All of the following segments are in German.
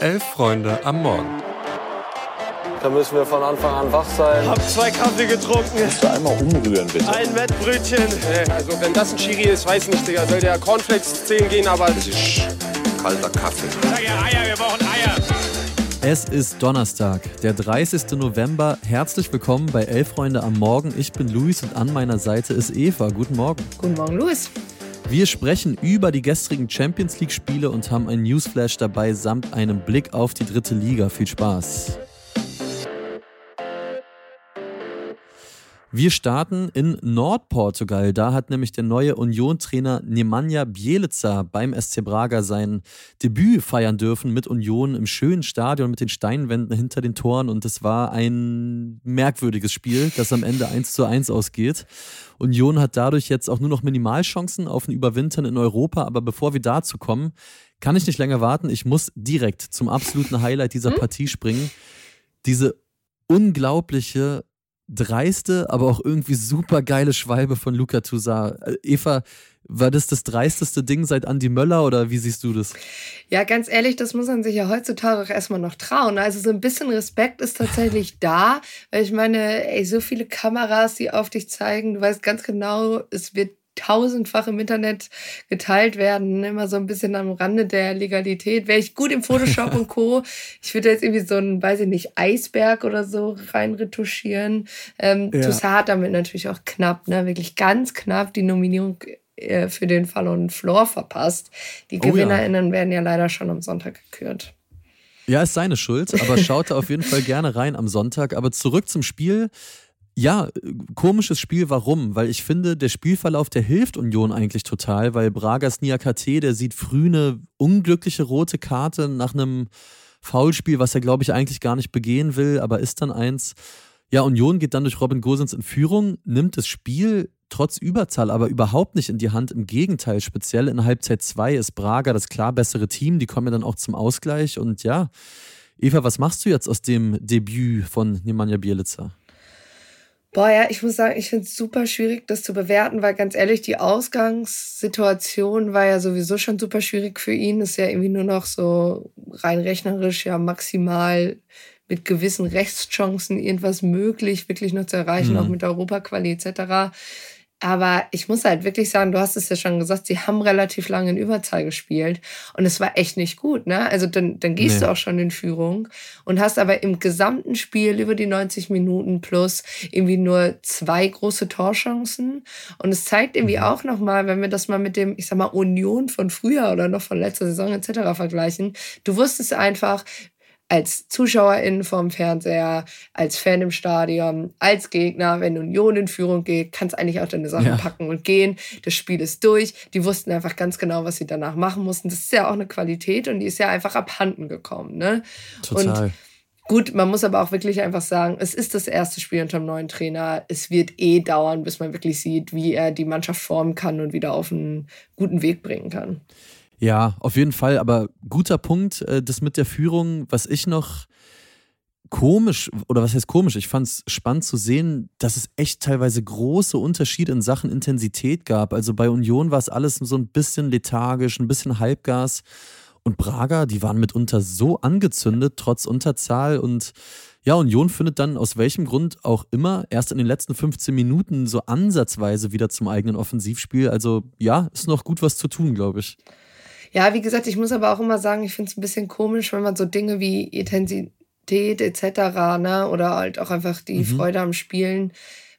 Elf Freunde am Morgen. Da müssen wir von Anfang an wach sein. Hab zwei Kaffee getrunken. Kannst du einmal umrühren, bitte? Ein Wettbrötchen. Also wenn das ein Chiri ist, weiß nicht, Digga. Soll der Cornflakes zählen gehen, aber... Das ist kalter Kaffee. Sag ja Eier, wir brauchen Eier. Es ist Donnerstag, der 30. November. Herzlich willkommen bei Elf Freunde am Morgen. Ich bin Luis und an meiner Seite ist Eva. Guten Morgen. Guten Morgen, Luis. Wir sprechen über die gestrigen Champions League-Spiele und haben einen Newsflash dabei samt einem Blick auf die dritte Liga. Viel Spaß. Wir starten in Nordportugal. Da hat nämlich der neue Union-Trainer Nemanja Bielica beim SC Braga sein Debüt feiern dürfen mit Union im schönen Stadion mit den Steinwänden hinter den Toren. Und es war ein merkwürdiges Spiel, das am Ende 1 zu 1 ausgeht. Union hat dadurch jetzt auch nur noch Minimalchancen auf ein Überwintern in Europa. Aber bevor wir dazu kommen, kann ich nicht länger warten. Ich muss direkt zum absoluten Highlight dieser Partie springen. Diese unglaubliche dreiste, aber auch irgendwie super geile Schwalbe von Luca Toussaint. Äh, Eva, war das das dreisteste Ding seit Andy Möller oder wie siehst du das? Ja, ganz ehrlich, das muss man sich ja heutzutage auch erstmal noch trauen. Also so ein bisschen Respekt ist tatsächlich da, weil ich meine, ey, so viele Kameras, die auf dich zeigen, du weißt ganz genau, es wird tausendfach im Internet geteilt werden, immer so ein bisschen am Rande der Legalität. Wäre ich gut im Photoshop und Co. Ich würde jetzt irgendwie so einen, weiß ich nicht, Eisberg oder so reinretuschieren. Ähm, ja. Toussaint hat damit natürlich auch knapp, ne, wirklich ganz knapp die Nominierung äh, für den Fallon Floor verpasst. Die GewinnerInnen oh ja. werden ja leider schon am Sonntag gekürt. Ja, ist seine Schuld, aber schaut da auf jeden Fall gerne rein am Sonntag. Aber zurück zum Spiel. Ja, komisches Spiel, warum? Weil ich finde, der Spielverlauf, der hilft Union eigentlich total, weil Bragas Niakate, der sieht früh eine unglückliche rote Karte nach einem Foulspiel, was er, glaube ich, eigentlich gar nicht begehen will, aber ist dann eins. Ja, Union geht dann durch Robin Gosens in Führung, nimmt das Spiel trotz Überzahl aber überhaupt nicht in die Hand. Im Gegenteil, speziell in Halbzeit 2 ist Braga das klar bessere Team. Die kommen ja dann auch zum Ausgleich. Und ja, Eva, was machst du jetzt aus dem Debüt von Nemanja Bielica? Boah, ja, ich muss sagen, ich finde es super schwierig, das zu bewerten, weil ganz ehrlich, die Ausgangssituation war ja sowieso schon super schwierig für ihn. Ist ja irgendwie nur noch so rein rechnerisch ja maximal mit gewissen Rechtschancen irgendwas möglich, wirklich noch zu erreichen, mhm. auch mit Europaquali etc. Aber ich muss halt wirklich sagen, du hast es ja schon gesagt, sie haben relativ lange in Überzahl gespielt und es war echt nicht gut. Ne? Also dann, dann gehst nee. du auch schon in Führung und hast aber im gesamten Spiel über die 90 Minuten plus irgendwie nur zwei große Torchancen. Und es zeigt irgendwie mhm. auch nochmal, wenn wir das mal mit dem, ich sag mal, Union von früher oder noch von letzter Saison etc. vergleichen, du wusstest einfach, als Zuschauerin vom Fernseher, als Fan im Stadion, als Gegner, wenn Union in Führung geht, kannst eigentlich auch deine Sachen ja. packen und gehen. Das Spiel ist durch. Die wussten einfach ganz genau, was sie danach machen mussten. Das ist ja auch eine Qualität und die ist ja einfach abhanden gekommen. Ne? Total. Und Gut, man muss aber auch wirklich einfach sagen, es ist das erste Spiel unter dem neuen Trainer. Es wird eh dauern, bis man wirklich sieht, wie er die Mannschaft formen kann und wieder auf einen guten Weg bringen kann. Ja, auf jeden Fall. Aber guter Punkt, äh, das mit der Führung, was ich noch komisch, oder was heißt komisch, ich fand es spannend zu sehen, dass es echt teilweise große Unterschiede in Sachen Intensität gab. Also bei Union war es alles so ein bisschen lethargisch, ein bisschen Halbgas. Und Braga, die waren mitunter so angezündet, trotz Unterzahl. Und ja, Union findet dann aus welchem Grund auch immer erst in den letzten 15 Minuten so ansatzweise wieder zum eigenen Offensivspiel. Also ja, ist noch gut was zu tun, glaube ich. Ja, wie gesagt, ich muss aber auch immer sagen, ich finde es ein bisschen komisch, wenn man so Dinge wie Intensität etc. Ne, oder halt auch einfach die mhm. Freude am Spielen,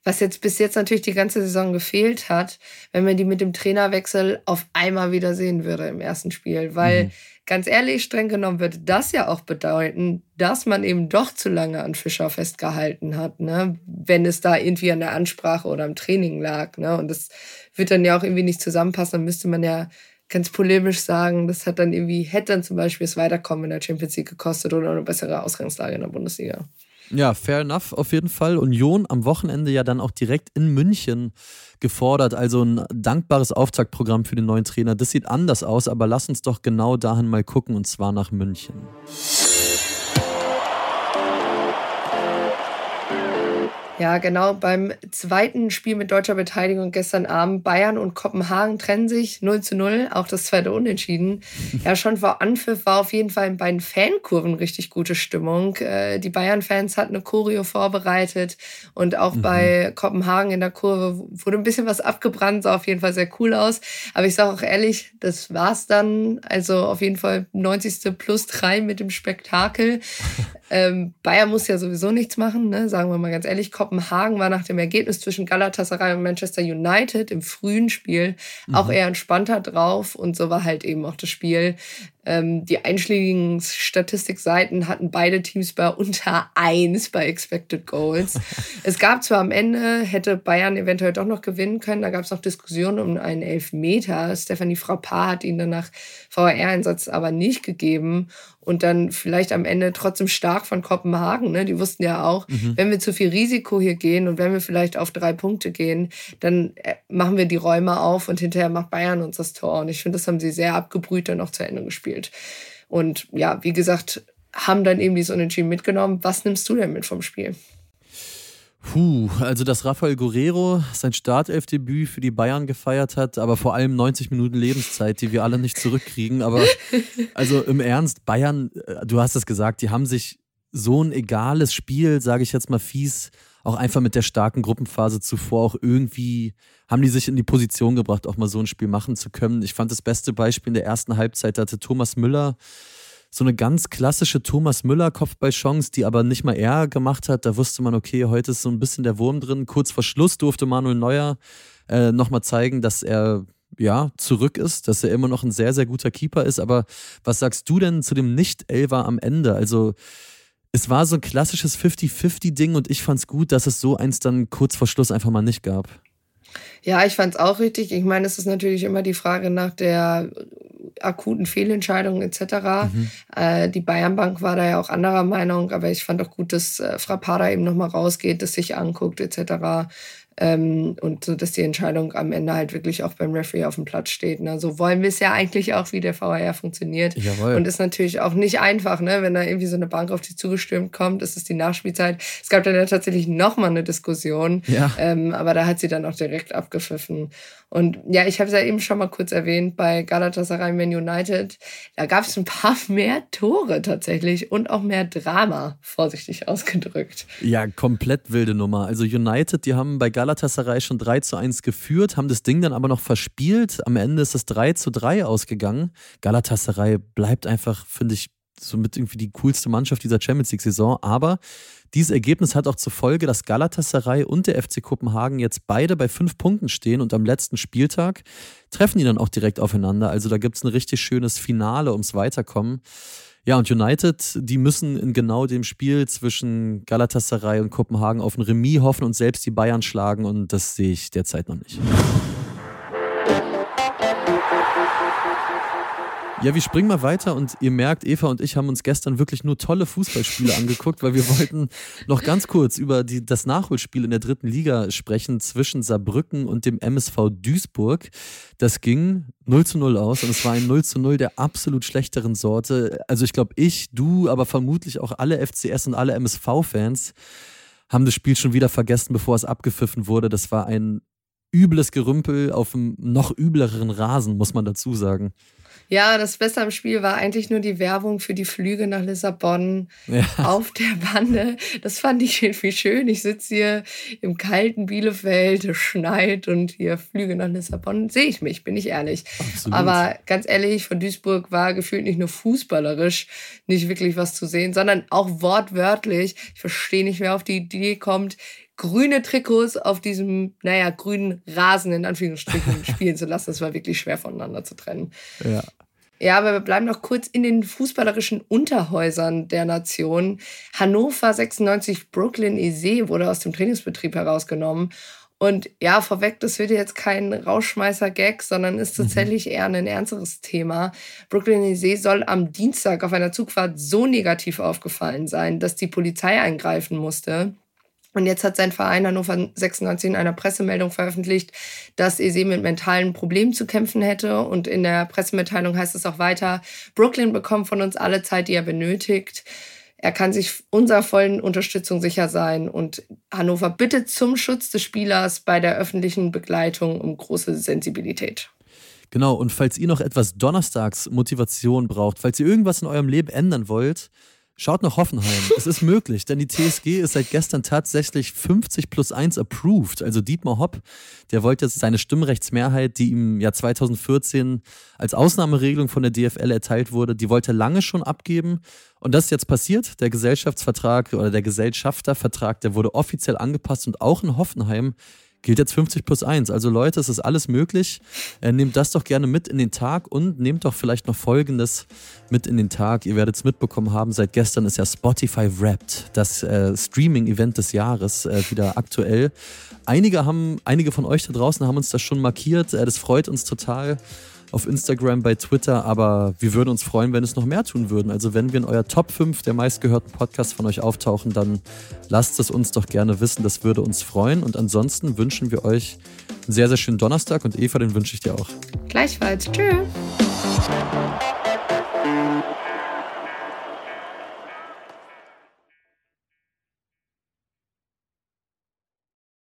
was jetzt bis jetzt natürlich die ganze Saison gefehlt hat, wenn man die mit dem Trainerwechsel auf einmal wieder sehen würde im ersten Spiel. Weil mhm. ganz ehrlich, streng genommen würde das ja auch bedeuten, dass man eben doch zu lange an Fischer festgehalten hat, ne? wenn es da irgendwie an der Ansprache oder am Training lag. Ne? Und das wird dann ja auch irgendwie nicht zusammenpassen, dann müsste man ja ganz polemisch sagen, das hat dann irgendwie, hätte dann zum Beispiel das Weiterkommen in der Champions League gekostet oder eine bessere Ausgangslage in der Bundesliga. Ja, fair enough auf jeden Fall. Union am Wochenende ja dann auch direkt in München gefordert. Also ein dankbares Auftaktprogramm für den neuen Trainer. Das sieht anders aus, aber lass uns doch genau dahin mal gucken und zwar nach München. Ja, genau. Beim zweiten Spiel mit deutscher Beteiligung gestern Abend, Bayern und Kopenhagen trennen sich 0 zu 0, auch das zweite Unentschieden. Ja, schon vor Anpfiff war auf jeden Fall in beiden Fankurven richtig gute Stimmung. Äh, die Bayern-Fans hatten eine Choreo vorbereitet und auch mhm. bei Kopenhagen in der Kurve wurde ein bisschen was abgebrannt, sah auf jeden Fall sehr cool aus. Aber ich sage auch ehrlich, das war's dann. Also auf jeden Fall 90. plus drei mit dem Spektakel. Ähm, Bayern muss ja sowieso nichts machen, ne? sagen wir mal ganz ehrlich. Kopenhagen war nach dem Ergebnis zwischen Galatasaray und Manchester United im frühen Spiel mhm. auch eher entspannter drauf und so war halt eben auch das Spiel. Ähm, die einschlägigen Statistikseiten hatten beide Teams bei unter eins bei Expected Goals. es gab zwar am Ende, hätte Bayern eventuell doch noch gewinnen können, da gab es noch Diskussionen um einen Elfmeter. Stephanie Frappard hat ihn dann nach VR-Einsatz aber nicht gegeben und dann vielleicht am Ende trotzdem stark von Kopenhagen. Ne? Die wussten ja auch, mhm. wenn wir zu viel Risiko hier gehen und wenn wir vielleicht auf drei Punkte gehen, dann äh, machen wir die Räume auf und hinterher macht Bayern uns das Tor. Und ich finde, das haben sie sehr abgebrüht dann noch zu Ende gespielt. Und ja, wie gesagt, haben dann eben dieses Unentschieden mitgenommen. Was nimmst du denn mit vom Spiel? Puh, also dass Rafael Guerrero sein Startelfdebüt für die Bayern gefeiert hat, aber vor allem 90 Minuten Lebenszeit, die wir alle nicht zurückkriegen. Aber also im Ernst, Bayern, äh, du hast es gesagt, die haben sich so ein egales Spiel, sage ich jetzt mal fies, auch einfach mit der starken Gruppenphase zuvor auch irgendwie haben die sich in die Position gebracht, auch mal so ein Spiel machen zu können. Ich fand das beste Beispiel in der ersten Halbzeit hatte Thomas Müller so eine ganz klassische Thomas Müller Kopfballchance, die aber nicht mal er gemacht hat. Da wusste man, okay, heute ist so ein bisschen der Wurm drin. Kurz vor Schluss durfte Manuel Neuer äh, nochmal zeigen, dass er ja, zurück ist, dass er immer noch ein sehr, sehr guter Keeper ist. Aber was sagst du denn zu dem Nicht-Elver am Ende? Also, es war so ein klassisches 50-50-Ding und ich fand es gut, dass es so eins dann kurz vor Schluss einfach mal nicht gab. Ja, ich fand es auch richtig. Ich meine, es ist natürlich immer die Frage nach der akuten Fehlentscheidungen etc. Mhm. Äh, die Bayernbank war da ja auch anderer Meinung, aber ich fand auch gut, dass äh, Frappada eben nochmal rausgeht, das sich anguckt etc. Ähm, und so, dass die Entscheidung am Ende halt wirklich auch beim Referee auf dem Platz steht. Ne? So wollen wir es ja eigentlich auch, wie der VAR funktioniert. Jawohl. Und ist natürlich auch nicht einfach, ne? wenn da irgendwie so eine Bank auf dich zugestürmt kommt, ist es die Nachspielzeit. Es gab dann ja tatsächlich nochmal eine Diskussion, ja. ähm, aber da hat sie dann auch direkt abgepfiffen. Und ja, ich habe es ja eben schon mal kurz erwähnt, bei Galatasaray Man United, da gab es ein paar mehr Tore tatsächlich und auch mehr Drama, vorsichtig ausgedrückt. Ja, komplett wilde Nummer. Also United, die haben bei Galatasaray schon 3 zu 1 geführt, haben das Ding dann aber noch verspielt. Am Ende ist es 3 zu 3 ausgegangen. Galatasaray bleibt einfach, finde ich, somit irgendwie die coolste Mannschaft dieser Champions League-Saison. Aber dieses Ergebnis hat auch zur Folge, dass Galatasaray und der FC Kopenhagen jetzt beide bei fünf Punkten stehen und am letzten Spieltag treffen die dann auch direkt aufeinander. Also da gibt es ein richtig schönes Finale ums Weiterkommen. Ja, und United, die müssen in genau dem Spiel zwischen Galatasaray und Kopenhagen auf ein Remis hoffen und selbst die Bayern schlagen und das sehe ich derzeit noch nicht. Ja, wir springen mal weiter und ihr merkt, Eva und ich haben uns gestern wirklich nur tolle Fußballspiele angeguckt, weil wir wollten noch ganz kurz über die, das Nachholspiel in der dritten Liga sprechen zwischen Saarbrücken und dem MSV Duisburg. Das ging 0 zu 0 aus und es war ein 0 zu 0 der absolut schlechteren Sorte. Also ich glaube, ich, du, aber vermutlich auch alle FCS und alle MSV-Fans haben das Spiel schon wieder vergessen, bevor es abgepfiffen wurde. Das war ein übles Gerümpel auf einem noch übleren Rasen, muss man dazu sagen. Ja, das Beste am Spiel war eigentlich nur die Werbung für die Flüge nach Lissabon ja. auf der Bande. Das fand ich irgendwie schön. Ich sitze hier im kalten Bielefeld, es schneit und hier Flüge nach Lissabon. Sehe ich mich, bin ich ehrlich. Absolut. Aber ganz ehrlich, von Duisburg war gefühlt nicht nur fußballerisch nicht wirklich was zu sehen, sondern auch wortwörtlich. Ich verstehe nicht, wer auf die Idee kommt, grüne Trikots auf diesem, naja, grünen Rasen in Anführungsstrichen spielen zu lassen. Das war wirklich schwer voneinander zu trennen. Ja. Ja, aber wir bleiben noch kurz in den fußballerischen Unterhäusern der Nation. Hannover 96 Brooklyn EC wurde aus dem Trainingsbetrieb herausgenommen. Und ja, vorweg, das wird jetzt kein Rauschmeißer-Gag, sondern ist mhm. tatsächlich eher ein ernsteres Thema. Brooklyn EC soll am Dienstag auf einer Zugfahrt so negativ aufgefallen sein, dass die Polizei eingreifen musste. Und jetzt hat sein Verein Hannover 96 in einer Pressemeldung veröffentlicht, dass Ese mit mentalen Problemen zu kämpfen hätte. Und in der Pressemitteilung heißt es auch weiter, Brooklyn bekommt von uns alle Zeit, die er benötigt. Er kann sich unserer vollen Unterstützung sicher sein. Und Hannover bittet zum Schutz des Spielers bei der öffentlichen Begleitung um große Sensibilität. Genau, und falls ihr noch etwas Donnerstags-Motivation braucht, falls ihr irgendwas in eurem Leben ändern wollt, Schaut nach Hoffenheim. es ist möglich, denn die TSG ist seit gestern tatsächlich 50 plus 1 approved. Also Dietmar Hopp, der wollte jetzt seine Stimmrechtsmehrheit, die ihm ja 2014 als Ausnahmeregelung von der DFL erteilt wurde, die wollte lange schon abgeben. Und das ist jetzt passiert. Der Gesellschaftsvertrag oder der Gesellschaftervertrag, der wurde offiziell angepasst und auch in Hoffenheim gilt jetzt 50 plus 1. Also Leute, es ist alles möglich. Äh, nehmt das doch gerne mit in den Tag und nehmt doch vielleicht noch Folgendes mit in den Tag. Ihr werdet es mitbekommen haben, seit gestern ist ja Spotify Wrapped, das äh, Streaming-Event des Jahres, äh, wieder aktuell. Einige haben, einige von euch da draußen haben uns das schon markiert. Äh, das freut uns total auf Instagram, bei Twitter, aber wir würden uns freuen, wenn es noch mehr tun würden. Also wenn wir in euer Top 5 der meistgehörten Podcasts von euch auftauchen, dann lasst es uns doch gerne wissen, das würde uns freuen. Und ansonsten wünschen wir euch einen sehr, sehr schönen Donnerstag und Eva, den wünsche ich dir auch. Gleichfalls. Tschüss.